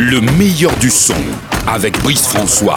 Le meilleur du son avec Brice François.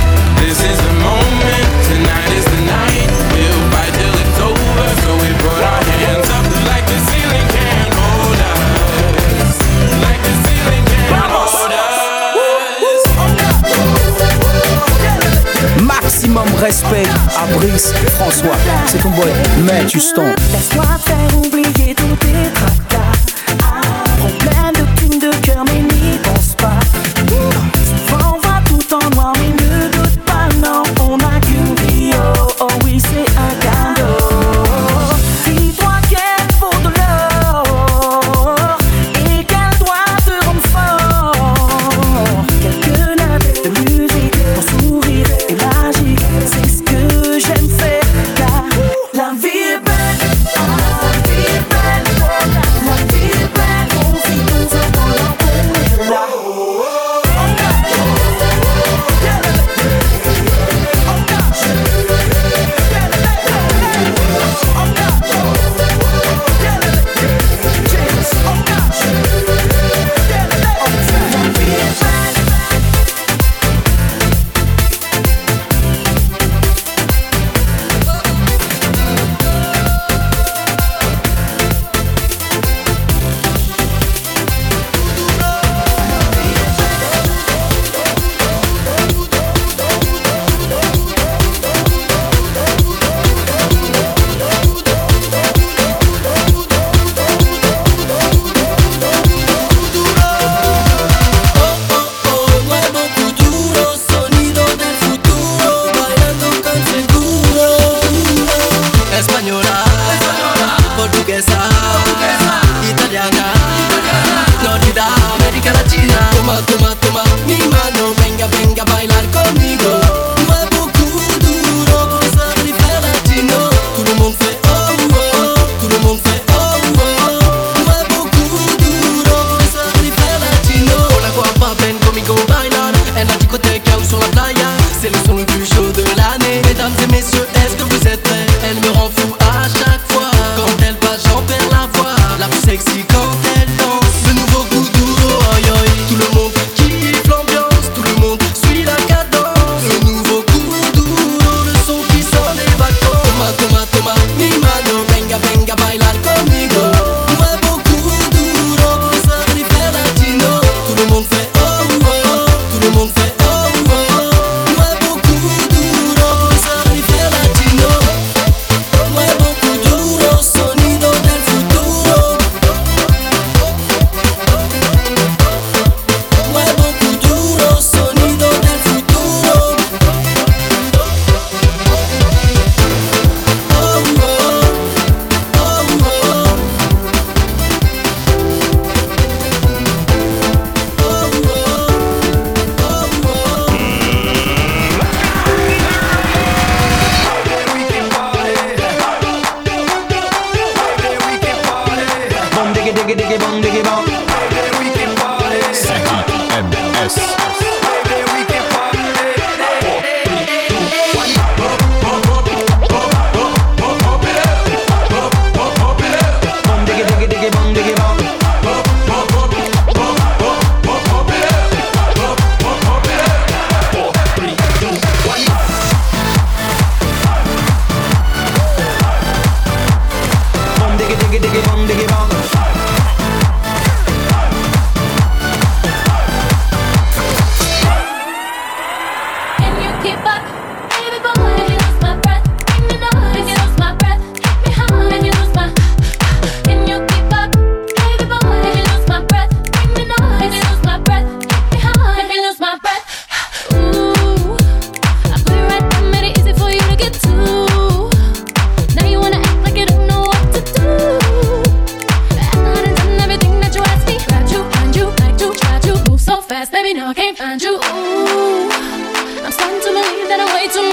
Brice François. C'est ton boy, Matt Houston. Laisse-moi faire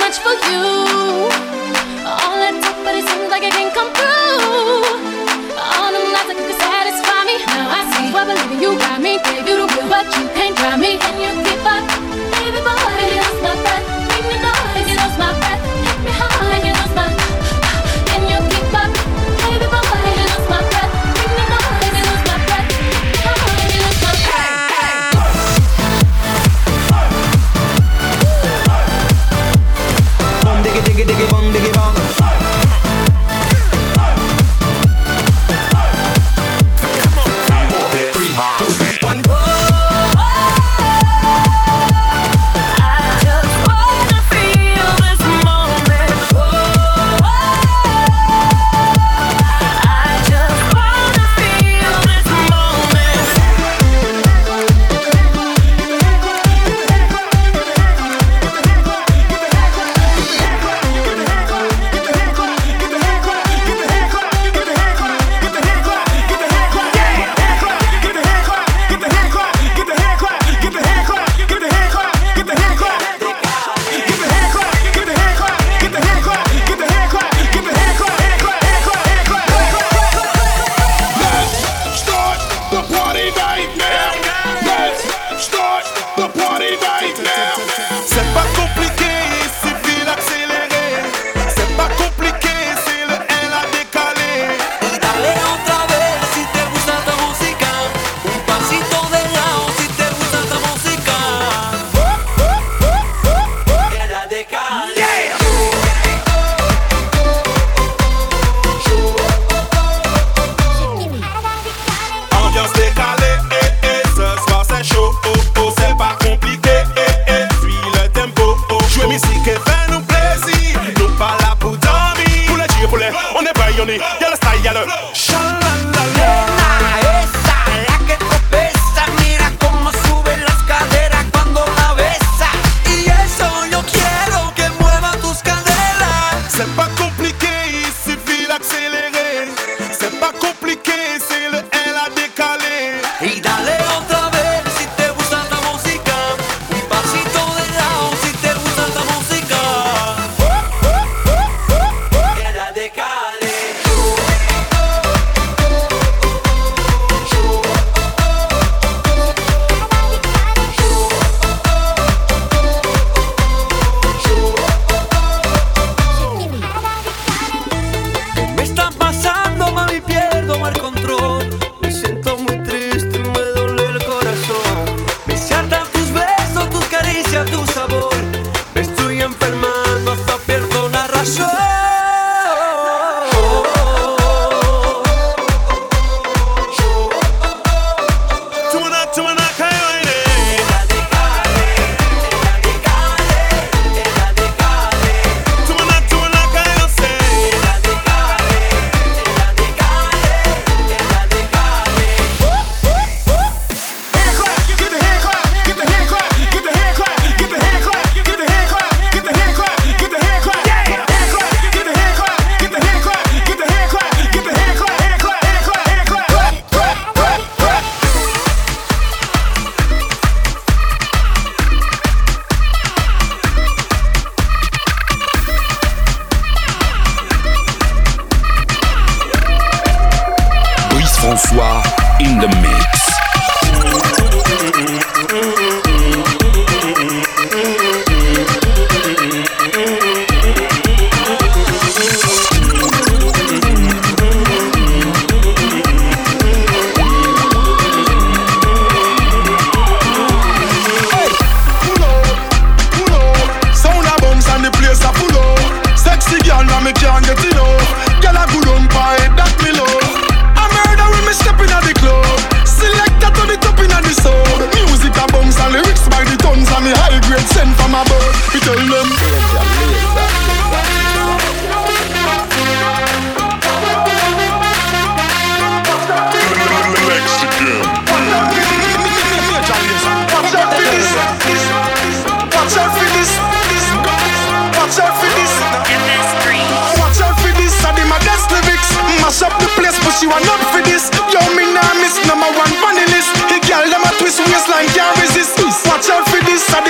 much for you. All that talk, but it seems like it can't come through. All them lies that could satisfy me. Now I see. why believing you got me, gave you the will, but you can't drive me, Can you keep up. rayonner. Y'a yellow. style, y'a le.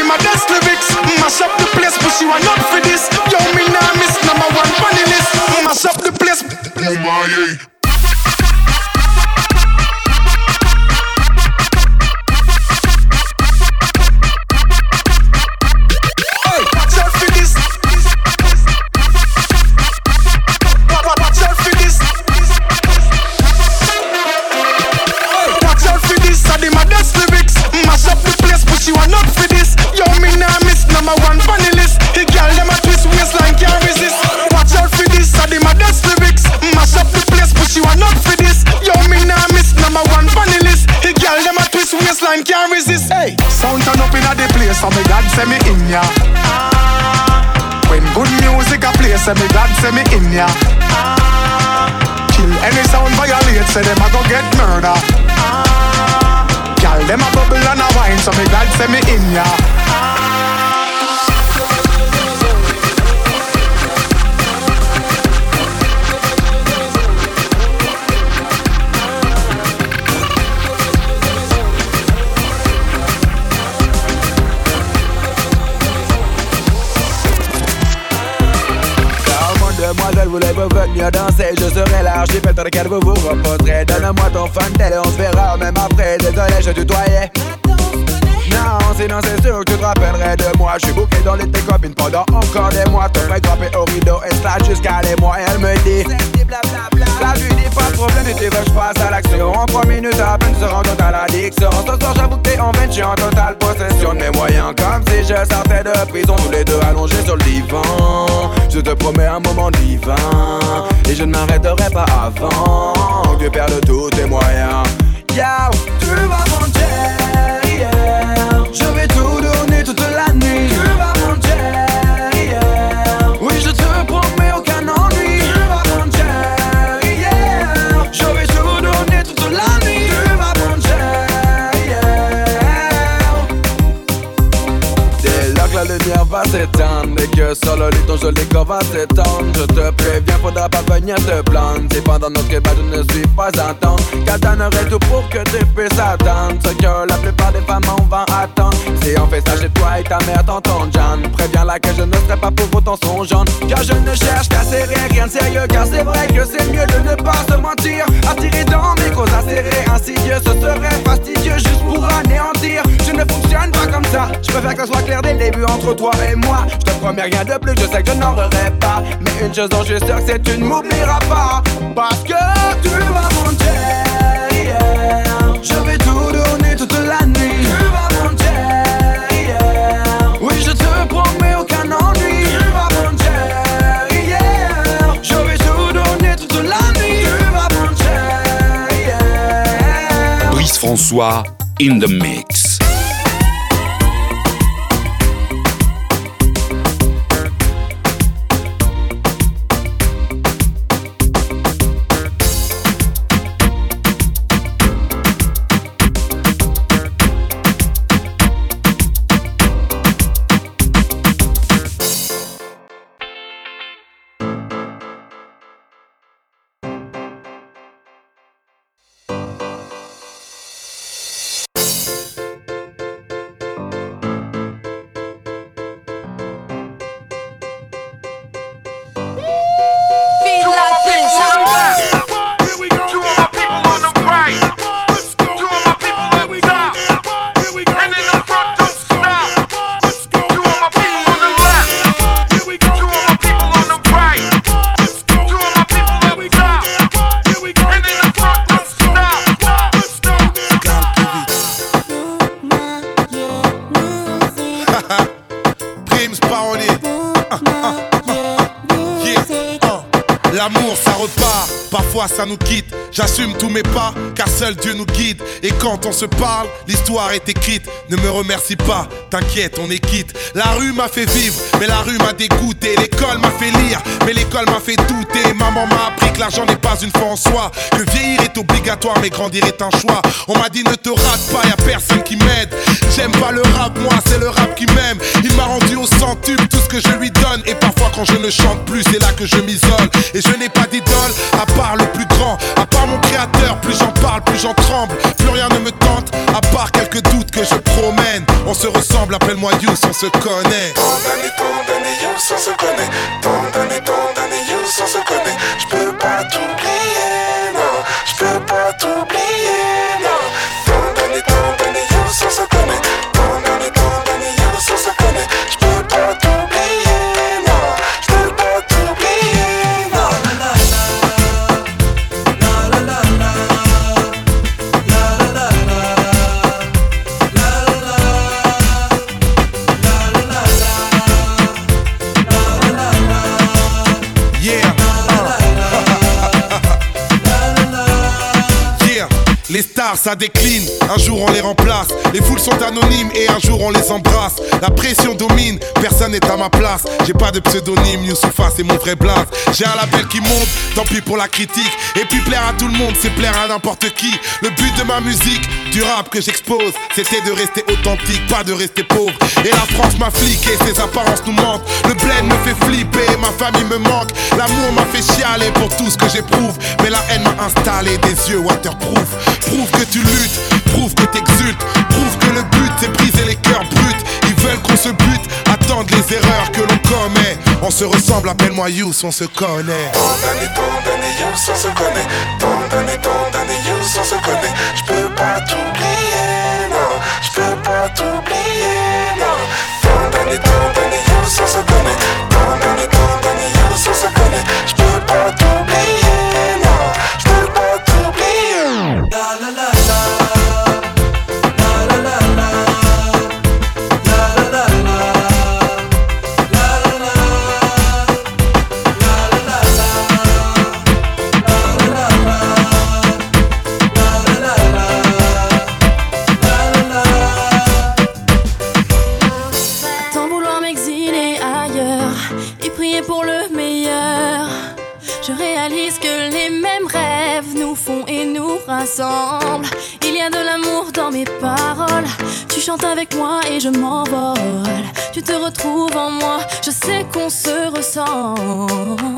my best lyrics. Mash up the place, but you are not for this. Yo, me so me glad say me in ya. When good music a play, say me glad say me in ya. Kill any sound violate, say them a go get murder. Girl, them a bubble and a wine, so me glad say me in ya. Demoiselle, voulez-vous venir danser Je serai large, j'ai peut-être qu'elle vous vous reposerez. Donne-moi ton fan tel on se verra même après. Désolé, je tutoyais. Non, sinon c'est sûr que tu te rappellerais de moi. Je suis bouqué dans les tes copines pendant encore des mois. Ton frère grimper au rideau et slide jusqu'à les mois. Elle me dit Là je lui dis pas de problème et tu veux que je passe à l'action. En 3 minutes à peine se rend compte à l'addiction Ce soir j'avoue que t'es en veine, je suis en totale possession de mes moyens. Comme si je sortais de prison Tous les deux allongés sur le divan. Je te promets un moment divin. Et je ne m'arrêterai pas avant Que tu perdes tous tes moyens. Yo, tu vas que sur le lit ton joli corps va s'étendre Je te préviens, faudra pas venir te plaindre. Si pendant notre débat je ne suis pas un temps. Donnerai tout pour que tu puisses attendre. Ce que la plupart des femmes en vont attendre. Si on fait ça chez toi et ta mère t'entend John. Préviens-la que je ne serai pas pour autant songeante Car je ne cherche rien de sérieux Car c'est vrai que c'est mieux de ne pas se mentir. Attirer dans mes causes acérées Insidieux, ce serait fastidieux juste pour anéantir. Je ne fonctionne pas comme ça. Je préfère que ça soit clair dès le début entre toi et moi. Je te promets rien de plus, je sais que je n'en aurai pas. Mais une chose dont je suis sûr c'est que tu ne m'oublieras pas. Parce que tu vas mentir, François in the mix. Ça nous quitte. J'assume tous mes pas, car seul Dieu nous guide. Et quand on se parle, l'histoire est écrite. Ne me remercie pas, t'inquiète, on est quitte. La rue m'a fait vivre, mais la rue m'a dégoûté. L'école m'a fait lire, mais l'école m'a fait douter. Maman m'a appris que l'argent n'est pas une fin en soi. Que vieillir est obligatoire, mais grandir est un choix. On m'a dit ne te rate pas, y a personne qui m'aide. J'aime pas le rap, moi c'est le rap qui m'aime. Il m'a rendu au centuple tout ce que je lui donne. Et parfois quand je ne chante plus, c'est là que je m'isole. Et je n'ai pas d'idole, à part le plus grand, à part mon créateur. Plus j'en parle, plus j'en tremble. Plus rien ne me tente, à part quelques doutes que je promène. On se ressemble, appelle-moi Yous, on se connaît. Tant d'années, tant d'années, on se connaît. Tant d'années, tant d'années, on se connaît. Je peux pas t'oublier. Ça décline, un jour on les remplace. Les foules sont anonymes et un jour on les embrasse. La pression domine, personne n'est à ma place. J'ai pas de pseudonyme, Youssoufa, c'est mon vrai blaze. J'ai un label qui monte, tant pis pour la critique. Et puis plaire à tout le monde, c'est plaire à n'importe qui. Le but de ma musique, du rap que j'expose, c'était de rester authentique, pas de rester pauvre. Et la France m'a fliqué, ses apparences nous mentent. Le bled me fait flipper, ma famille me manque. L'amour m'a fait chialer pour tout ce que j'éprouve. Mais la haine m'a installé des yeux waterproof. Prouve que tu luttes, prouve que t'exultes, prouve que le but c'est briser les cœurs bruts. Ils veulent qu'on se bute, attendent les erreurs que l'on commet. On se ressemble, appelle-moi Youss, on se connaît. Tant d'années, tant d'années, Youss, on se connaît. Tant d'années, tant d'années, Youss, on se connaît. J'peux pas t'oublier, non. J'peux pas t'oublier, non. Tant d'années, tant d'années, Youss, on se connaît. Tant d'années, tant d'années, Youss, on se connaît. J'peux pas t'oublier, je m'envole. Tu te retrouves en moi, je sais qu'on se ressemble.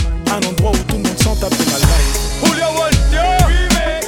Un endroit où tout le monde s'en tape de ma life. Julio Voltio Remix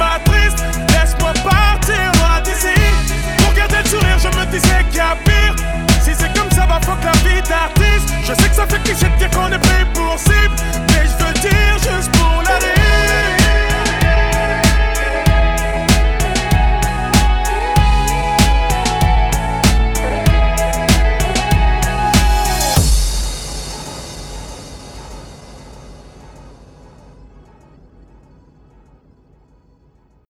Laisse-moi partir loin d'ici. Pour garder le sourire, je me disais qu'il y a pire. Si c'est comme ça, va faut que la vie d'artiste. Je sais que ça fait cliché de dire qu'on est